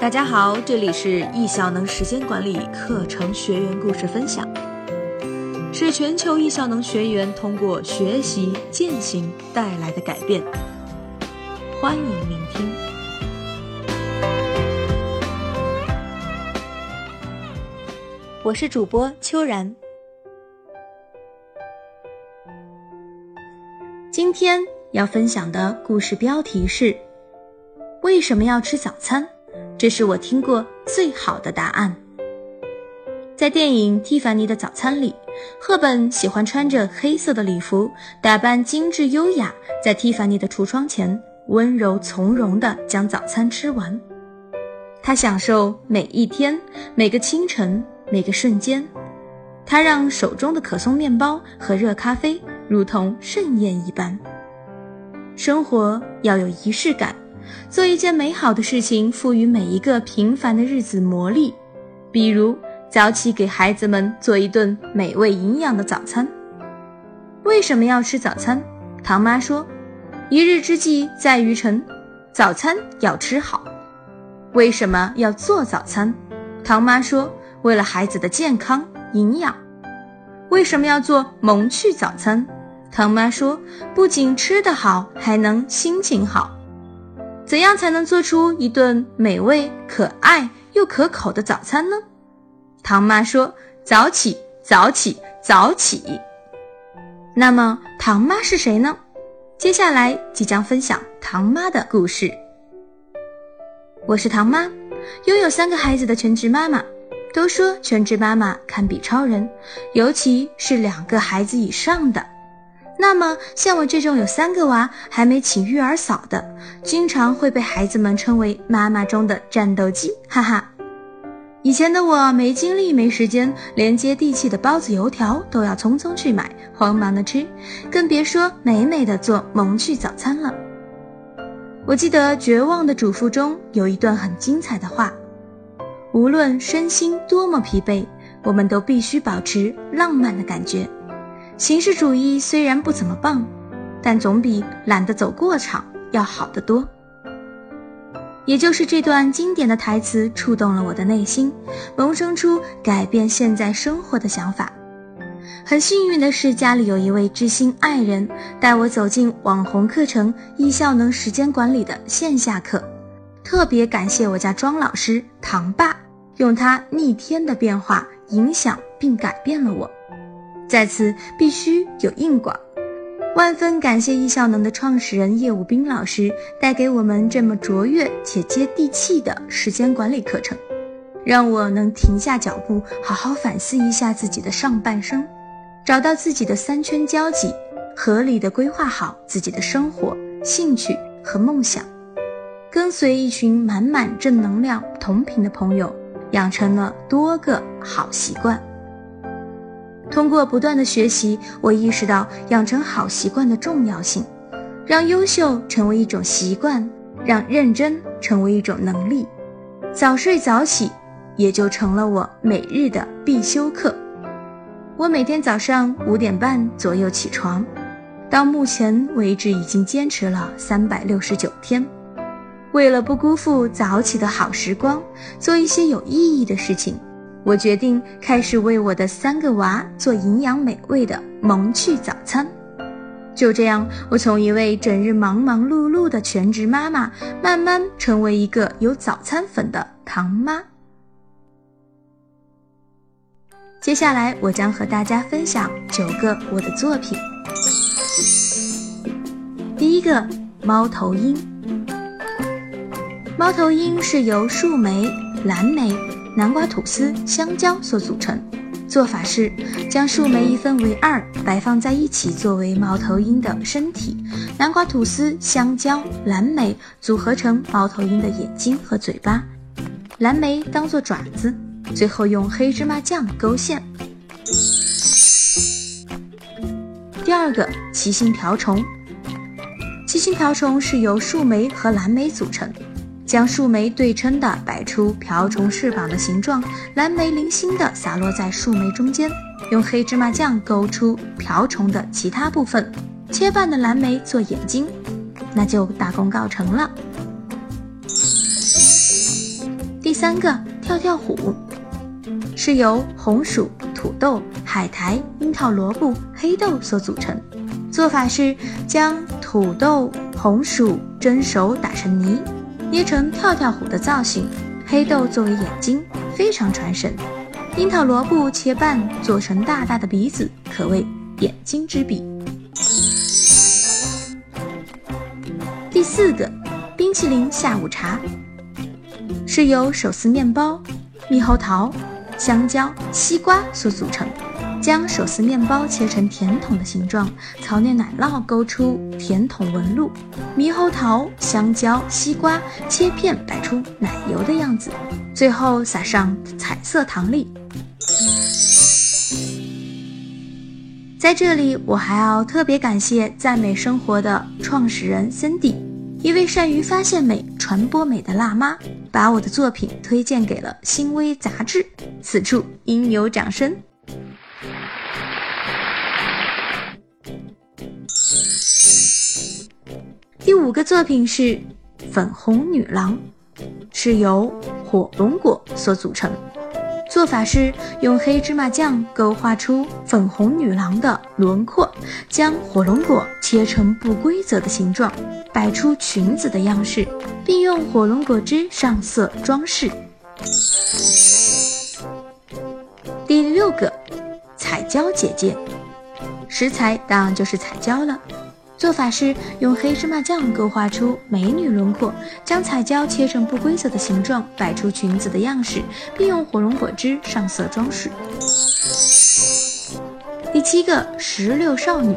大家好，这里是易效能时间管理课程学员故事分享，是全球易效能学员通过学习践行带来的改变。欢迎聆听。我是主播秋然。今天要分享的故事标题是：为什么要吃早餐？这是我听过最好的答案。在电影《蒂凡尼的早餐》里，赫本喜欢穿着黑色的礼服，打扮精致优雅，在蒂凡尼的橱窗前温柔从容地将早餐吃完。她享受每一天、每个清晨、每个瞬间。她让手中的可颂面包和热咖啡如同盛宴一般。生活要有仪式感。做一件美好的事情，赋予每一个平凡的日子魔力。比如早起给孩子们做一顿美味营养的早餐。为什么要吃早餐？唐妈说：“一日之计在于晨，早餐要吃好。”为什么要做早餐？唐妈说：“为了孩子的健康营养。”为什么要做萌趣早餐？唐妈说：“不仅吃得好，还能心情好。”怎样才能做出一顿美味、可爱又可口的早餐呢？唐妈说：“早起，早起，早起。”那么，唐妈是谁呢？接下来即将分享唐妈的故事。我是唐妈，拥有三个孩子的全职妈妈。都说全职妈妈堪比超人，尤其是两个孩子以上的。那么，像我这种有三个娃还没请育儿嫂的，经常会被孩子们称为妈妈中的战斗机，哈哈。以前的我没精力、没时间，连接地气的包子、油条都要匆匆去买，慌忙的吃，更别说美美的做萌趣早餐了。我记得《绝望的主妇》中有一段很精彩的话：无论身心多么疲惫，我们都必须保持浪漫的感觉。形式主义虽然不怎么棒，但总比懒得走过场要好得多。也就是这段经典的台词触动了我的内心，萌生出改变现在生活的想法。很幸运的是，家里有一位知心爱人带我走进网红课程“易效能时间管理”的线下课。特别感谢我家庄老师唐爸，用他逆天的变化影响并改变了我。在此必须有硬广，万分感谢易效能的创始人叶武斌老师带给我们这么卓越且接地气的时间管理课程，让我能停下脚步，好好反思一下自己的上半生，找到自己的三圈交集，合理的规划好自己的生活、兴趣和梦想，跟随一群满满正能量、同频的朋友，养成了多个好习惯。通过不断的学习，我意识到养成好习惯的重要性，让优秀成为一种习惯，让认真成为一种能力，早睡早起也就成了我每日的必修课。我每天早上五点半左右起床，到目前为止已经坚持了三百六十九天。为了不辜负早起的好时光，做一些有意义的事情。我决定开始为我的三个娃做营养美味的萌趣早餐。就这样，我从一位整日忙忙碌碌的全职妈妈，慢慢成为一个有早餐粉的糖妈。接下来，我将和大家分享九个我的作品。第一个，猫头鹰。猫头鹰是由树莓、蓝莓。南瓜吐司、香蕉所组成。做法是将树莓一分为二，摆放在一起作为猫头鹰的身体；南瓜吐司、香蕉、蓝莓组合成猫头鹰的眼睛和嘴巴，蓝莓当做爪子，最后用黑芝麻酱勾线。第二个奇形瓢虫，奇形瓢虫是由树莓和蓝莓组成。将树莓对称的摆出瓢虫翅膀的形状，蓝莓零星的洒落在树莓中间，用黑芝麻酱勾出瓢虫的其他部分，切半的蓝莓做眼睛，那就大功告成了。第三个跳跳虎，是由红薯、土豆、海苔、樱桃萝卜、黑豆所组成。做法是将土豆、红薯蒸熟打成泥，捏成跳跳虎的造型，黑豆作为眼睛，非常传神。樱桃萝卜切半做成大大的鼻子，可谓眼睛之笔。第四个，冰淇淋下午茶，是由手撕面包、猕猴桃、香蕉、西瓜所组成。将手撕面包切成甜筒的形状，槽内奶酪勾出甜筒纹路，猕猴桃、香蕉、西瓜切片摆出奶油的样子，最后撒上彩色糖粒。在这里，我还要特别感谢赞美生活的创始人 Cindy，一位善于发现美、传播美的辣妈，把我的作品推荐给了《新微》杂志，此处应有掌声。第五个作品是《粉红女郎》，是由火龙果所组成。做法是用黑芝麻酱勾画出粉红女郎的轮廓，将火龙果切成不规则的形状，摆出裙子的样式，并用火龙果汁上色装饰。第六个，彩椒姐姐，食材当然就是彩椒了。做法是用黑芝麻酱勾画出美女轮廓，将彩椒切成不规则的形状，摆出裙子的样式，并用火龙果汁上色装饰。第七个石榴少女，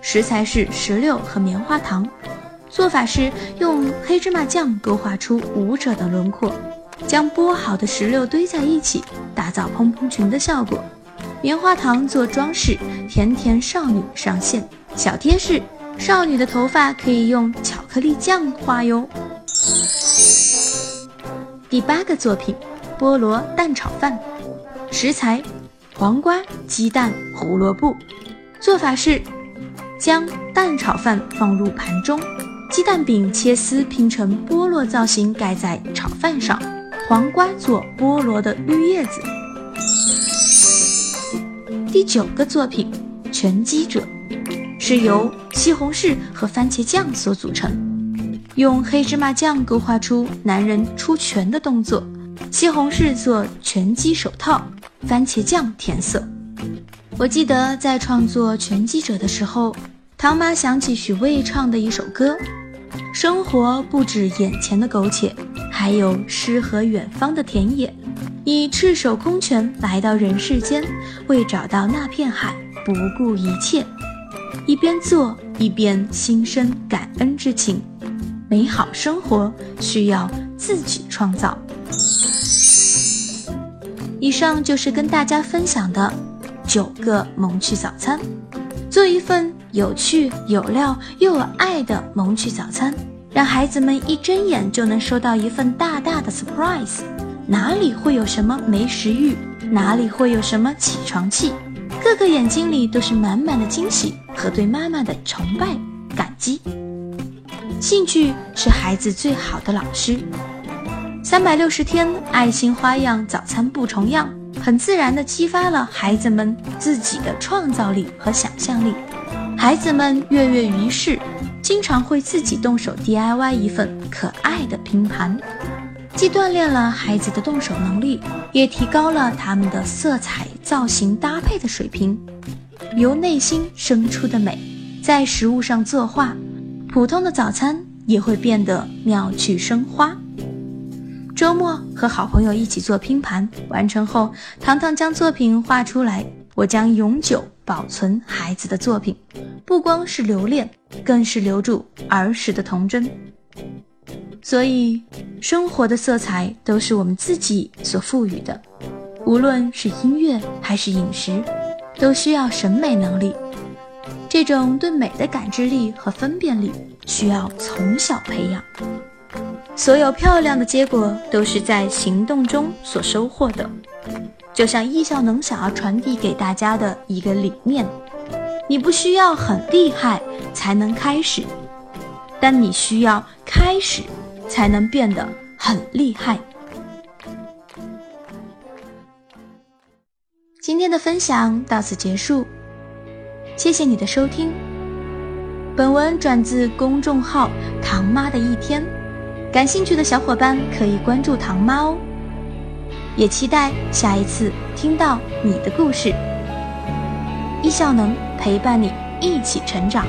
食材是石榴和棉花糖。做法是用黑芝麻酱勾画出舞者的轮廓，将剥好的石榴堆在一起，打造蓬蓬裙的效果。棉花糖做装饰，甜甜少女上线。小贴士。少女的头发可以用巧克力酱画哟。第八个作品，菠萝蛋炒饭，食材：黄瓜、鸡蛋、胡萝卜。做法是：将蛋炒饭放入盘中，鸡蛋饼切丝拼成菠萝造型盖在炒饭上，黄瓜做菠萝的绿叶子。第九个作品，拳击者。是由西红柿和番茄酱所组成，用黑芝麻酱勾画出男人出拳的动作，西红柿做拳击手套，番茄酱填色。我记得在创作《拳击者》的时候，唐妈想起许巍唱的一首歌：“生活不止眼前的苟且，还有诗和远方的田野。以赤手空拳来到人世间，为找到那片海，不顾一切。”一边做一边心生感恩之情，美好生活需要自己创造。以上就是跟大家分享的九个萌趣早餐，做一份有趣、有料又有爱的萌趣早餐，让孩子们一睁眼就能收到一份大大的 surprise。哪里会有什么没食欲？哪里会有什么起床气？个个眼睛里都是满满的惊喜和对妈妈的崇拜、感激。兴趣是孩子最好的老师。三百六十天，爱心花样早餐不重样，很自然地激发了孩子们自己的创造力和想象力。孩子们跃跃欲试，经常会自己动手 DIY 一份可爱的拼盘。既锻炼了孩子的动手能力，也提高了他们的色彩造型搭配的水平。由内心生出的美，在食物上作画，普通的早餐也会变得妙趣生花。周末和好朋友一起做拼盘，完成后，糖糖将作品画出来，我将永久保存孩子的作品，不光是留恋，更是留住儿时的童真。所以，生活的色彩都是我们自己所赋予的，无论是音乐还是饮食，都需要审美能力。这种对美的感知力和分辨力，需要从小培养。所有漂亮的结果，都是在行动中所收获的。就像易效能想要传递给大家的一个理念：你不需要很厉害才能开始，但你需要开始。才能变得很厉害。今天的分享到此结束，谢谢你的收听。本文转自公众号“唐妈的一天”，感兴趣的小伙伴可以关注唐妈哦。也期待下一次听到你的故事。一笑能陪伴你一起成长。